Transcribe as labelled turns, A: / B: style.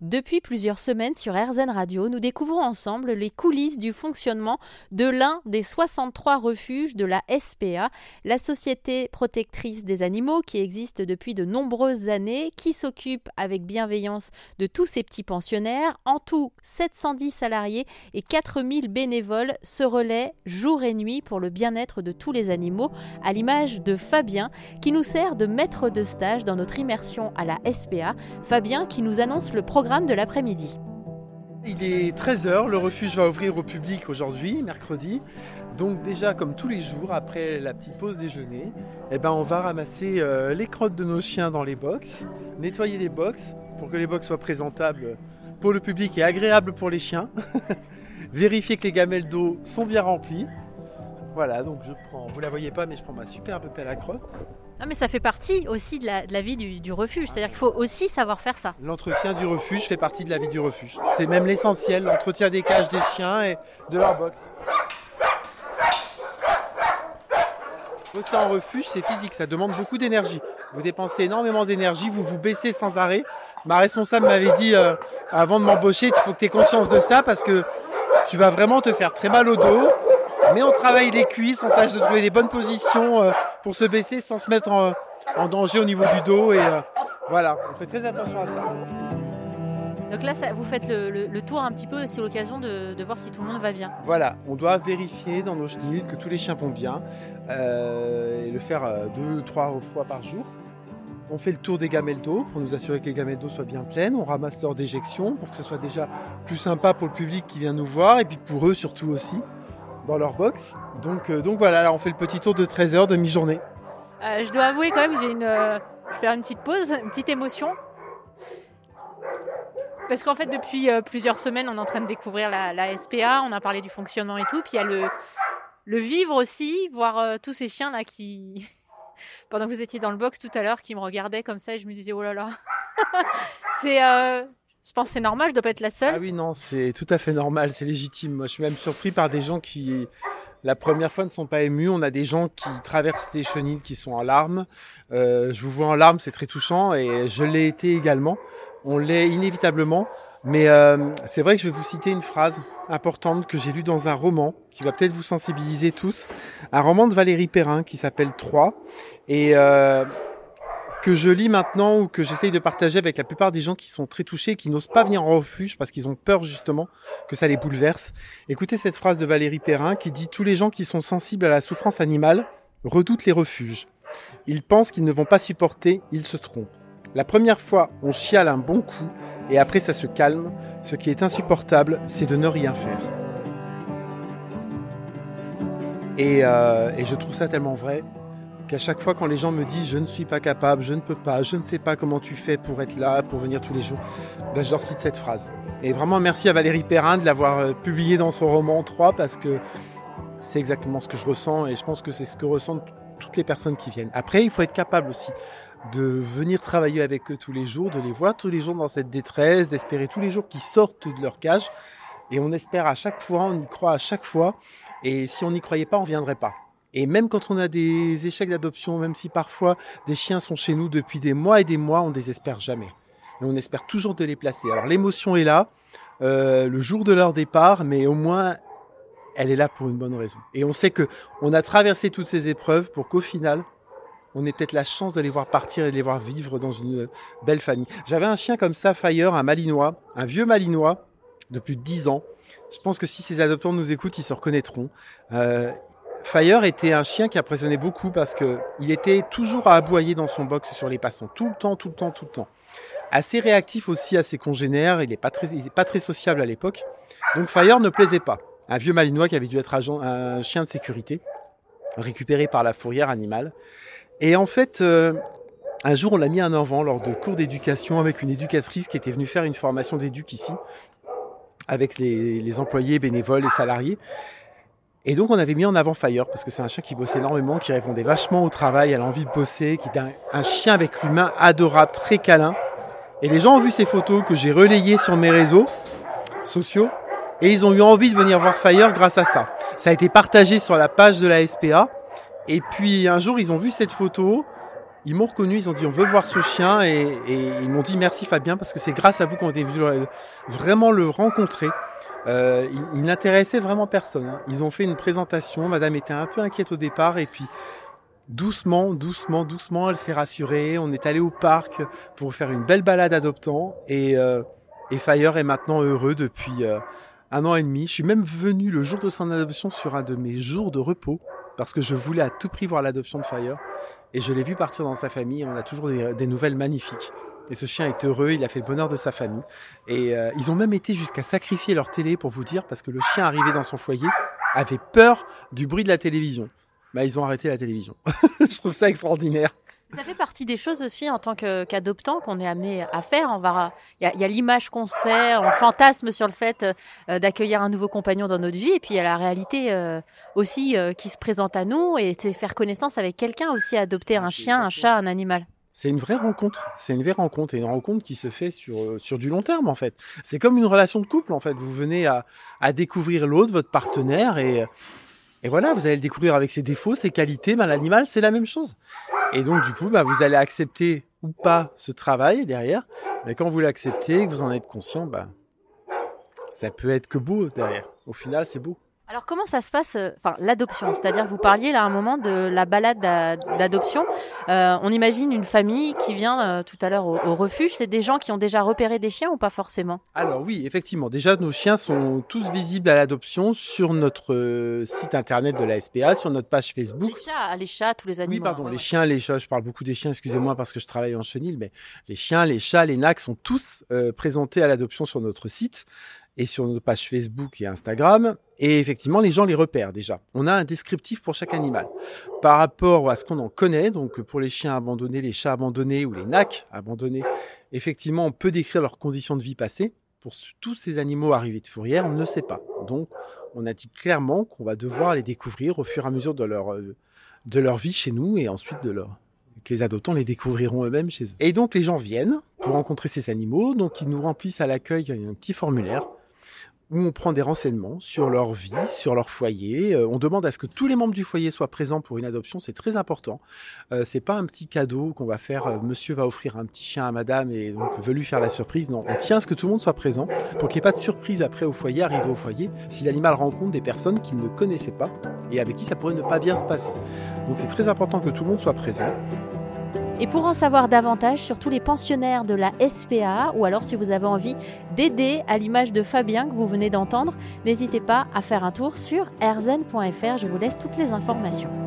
A: Depuis plusieurs semaines sur RZN Radio, nous découvrons ensemble les coulisses du fonctionnement de l'un des 63 refuges de la SPA, la Société protectrice des animaux qui existe depuis de nombreuses années, qui s'occupe avec bienveillance de tous ces petits pensionnaires. En tout, 710 salariés et 4000 bénévoles se relaient jour et nuit pour le bien-être de tous les animaux, à l'image de Fabien qui nous sert de maître de stage dans notre immersion à la SPA. Fabien qui nous annonce le programme de l'après-midi.
B: Il est 13h, le refuge va ouvrir au public aujourd'hui, mercredi. Donc déjà, comme tous les jours, après la petite pause déjeuner, eh ben, on va ramasser euh, les crottes de nos chiens dans les box, nettoyer les box pour que les box soient présentables pour le public et agréables pour les chiens. Vérifier que les gamelles d'eau sont bien remplies. Voilà, donc je prends, vous la voyez pas, mais je prends ma superbe pelle à crotte.
A: Non, mais ça fait partie aussi de la, vie du, refuge. C'est-à-dire qu'il faut aussi savoir faire ça.
B: L'entretien du refuge fait partie de la vie du refuge. C'est même l'essentiel, l'entretien des cages des chiens et de leur box. Ça en refuge, c'est physique, ça demande beaucoup d'énergie. Vous dépensez énormément d'énergie, vous vous baissez sans arrêt. Ma responsable m'avait dit euh, avant de m'embaucher, il faut que tu aies conscience de ça parce que tu vas vraiment te faire très mal au dos. Mais on travaille les cuisses, on tâche de trouver des bonnes positions euh, pour se baisser sans se mettre en, danger au niveau du dos. Et euh, voilà, on fait très attention à ça.
A: Donc là, vous faites le, tour un petit peu, c'est l'occasion de, voir si tout le monde va bien.
B: Voilà, on doit vérifier dans nos chenilles que tous les chiens vont bien euh, et le faire deux, trois fois par jour. On fait le tour des gamelles d'eau pour nous assurer que les gamelles d'eau soient bien pleines. On ramasse leur déjection pour que ce soit déjà plus sympa pour le public qui vient nous voir et puis pour eux surtout aussi leur box. Donc, euh, donc voilà, là, on fait le petit tour de 13 heures de mi-journée.
A: Euh, je dois avouer quand même, j'ai une, euh, faire une petite pause, une petite émotion. Parce qu'en fait, depuis plusieurs semaines, on est en train de découvrir la, SPA, on a parlé du fonctionnement et tout. Puis il y a le, le vivre aussi, voir tous ces chiens là qui, pendant que vous étiez dans le box tout à l'heure, qui me regardaient comme ça et je me disais, oh là là. c'est, je pense que c'est normal, je dois pas être la seule.
B: Ah oui, non, c'est tout à fait normal, c'est légitime. Moi, je suis même surpris par des gens qui, la première fois, ne sont pas émus. On a des gens qui traversent les chenilles qui sont en larmes. Euh, je vous vois en larmes, c'est très touchant et je l'ai été également. On l'est inévitablement. Mais euh, c'est vrai que je vais vous citer une phrase importante que j'ai lue dans un roman qui va peut-être vous sensibiliser tous. Un roman de Valérie Perrin qui s'appelle Trois. Et euh, que je lis maintenant ou que j'essaye de partager avec la plupart des gens qui sont très touchés, qui n'osent pas venir en refuge parce qu'ils ont peur justement que ça les bouleverse. Écoutez cette phrase de Valérie Perrin qui dit Tous les gens qui sont sensibles à la souffrance animale redoutent les refuges. Ils pensent qu'ils ne vont pas supporter, ils se trompent. La première fois, on chiale un bon coup et après ça se calme. Ce qui est insupportable, c'est de ne rien faire. Et, euh, et je trouve ça tellement vrai qu'à chaque fois quand les gens me disent je ne suis pas capable, je ne peux pas, je ne sais pas comment tu fais pour être là, pour venir tous les jours, ben, je leur cite cette phrase. Et vraiment merci à Valérie Perrin de l'avoir euh, publié dans son roman 3 parce que c'est exactement ce que je ressens et je pense que c'est ce que ressentent toutes les personnes qui viennent. Après, il faut être capable aussi de venir travailler avec eux tous les jours, de les voir tous les jours dans cette détresse, d'espérer tous les jours qu'ils sortent de leur cage. Et on espère à chaque fois, on y croit à chaque fois. Et si on n'y croyait pas, on ne viendrait pas. Et même quand on a des échecs d'adoption, même si parfois des chiens sont chez nous depuis des mois et des mois, on désespère jamais. On espère toujours de les placer. Alors l'émotion est là, euh, le jour de leur départ, mais au moins elle est là pour une bonne raison. Et on sait que on a traversé toutes ces épreuves pour qu'au final, on ait peut-être la chance de les voir partir et de les voir vivre dans une belle famille. J'avais un chien comme ça, Fire, un malinois, un vieux malinois de plus de 10 ans. Je pense que si ces adoptants nous écoutent, ils se reconnaîtront. Euh, Fire était un chien qui impressionnait beaucoup parce que il était toujours à aboyer dans son box sur les passants, tout le temps, tout le temps, tout le temps. Assez réactif aussi à ses congénères, il n'est pas très, pas très sociable à l'époque. Donc Fire ne plaisait pas. Un vieux malinois qui avait dû être un chien de sécurité, récupéré par la fourrière animale. Et en fait, euh, un jour, on l'a mis en avant lors de cours d'éducation avec une éducatrice qui était venue faire une formation d'éduc ici, avec les employés, bénévoles et salariés. Et donc on avait mis en avant Fire parce que c'est un chien qui bossait énormément, qui répondait vachement au travail, à l'envie de bosser, qui était un, chien avec l'humain adorable, très câlin. Et les gens ont vu ces photos que j'ai relayées sur mes réseaux sociaux et ils ont eu envie de venir voir Fire grâce à ça. Ça a été partagé sur la page de la SPA et puis un jour ils ont vu cette photo ils m'ont reconnu, ils ont dit on veut voir ce chien et, ils m'ont dit merci Fabien parce que c'est grâce à vous qu'on est venu vraiment le rencontrer. Euh, il, n'intéressait vraiment personne. Hein. Ils ont fait une présentation, madame était un peu inquiète au départ et puis doucement, doucement, doucement, elle s'est rassurée. On est allé au parc pour faire une belle balade adoptant et, euh, et Fire est maintenant heureux depuis euh, un an et demi. Je suis même venu le jour de son adoption sur un de mes jours de repos parce que je voulais à tout prix voir l'adoption de Fire. Et je l'ai vu partir dans sa famille. On a toujours des, nouvelles magnifiques. Et ce chien est heureux, il a fait le bonheur de sa famille. Et euh, ils ont même été jusqu'à sacrifier leur télé pour vous dire, parce que le chien arrivé dans son foyer avait peur du bruit de la télévision. Bah, ils ont arrêté la télévision. je trouve ça extraordinaire.
A: Ça fait partie des choses aussi en tant qu'adoptant qu'on est amené à faire. On va, il y a, l'image qu'on se fait, on fantasme sur le fait euh, d'accueillir un nouveau compagnon dans notre vie, et puis il y a la réalité euh, aussi qui se présente à nous, et c'est faire connaissance avec quelqu'un aussi, adopter un chien, un chat, un animal.
B: C'est une vraie rencontre. C'est une vraie rencontre et une rencontre qui se fait sur sur du long terme en fait. C'est comme une relation de couple en fait. Vous venez à, à découvrir l'autre, votre partenaire et et voilà, vous allez le découvrir avec ses défauts, ses qualités. Ben, l'animal, c'est la même chose. Et donc, du coup, ben, vous allez accepter ou pas ce travail derrière. Mais quand vous l'acceptez, que vous en êtes conscient, ben, ça peut être que beau derrière. Au final, c'est beau.
A: Alors comment ça se passe, euh, enfin l'adoption, c'est-à-dire vous parliez là à un moment de la balade d'adoption. Euh, on imagine une famille qui vient euh, tout à l'heure au, refuge. C'est des gens qui ont déjà repéré des chiens ou pas forcément?
B: Alors oui, effectivement. Déjà, nos chiens sont tous visibles à l'adoption sur notre site internet de la SPA, sur notre page Facebook.
A: Les chats, les chats, tous les animaux.
B: Oui, pardon, les chiens, les chats. Je parle beaucoup des chiens. Excusez-moi parce que je travaille en chenil, mais les chiens, les chats, les nacs sont tous présentés à l'adoption sur notre site et sur nos pages Facebook et Instagram. Et effectivement, les gens les repèrent déjà. On a un descriptif pour chaque animal. Par rapport à ce qu'on en connaît, donc pour les chiens abandonnés, les chats abandonnés ou les nacs abandonnés, effectivement, on peut décrire leurs conditions de vie passées. Pour tous ces animaux arrivés de fourrière, on ne sait pas. Donc, on dit clairement qu'on va devoir les découvrir au fur et à mesure de leur, euh, de leur vie chez nous et ensuite que les adoptants les découvriront eux-mêmes chez eux. Et donc les gens viennent pour rencontrer ces animaux, donc ils nous remplissent à l'accueil un petit formulaire où on prend des renseignements sur leur vie, sur leur foyer. Euh, on demande à ce que tous les membres du foyer soient présents pour une adoption, c'est très important. Euh, c'est pas un petit cadeau qu'on va faire. Euh, monsieur va offrir un petit chien à madame et donc veut lui faire la surprise. Non, on tient à ce que tout le monde soit présent pour qu'il n'y ait pas de surprise après au foyer, arrivé au foyer, si l'animal rencontre des personnes qu'il ne connaissait pas et avec qui ça pourrait ne pas bien se passer. Donc c'est très important que tout le monde soit présent.
A: Et pour en savoir davantage sur tous les pensionnaires de la SPA, ou alors si vous avez envie d'aider à l'image de Fabien que vous venez d'entendre, n'hésitez pas à faire un tour sur erzen.fr. Je vous laisse toutes les informations.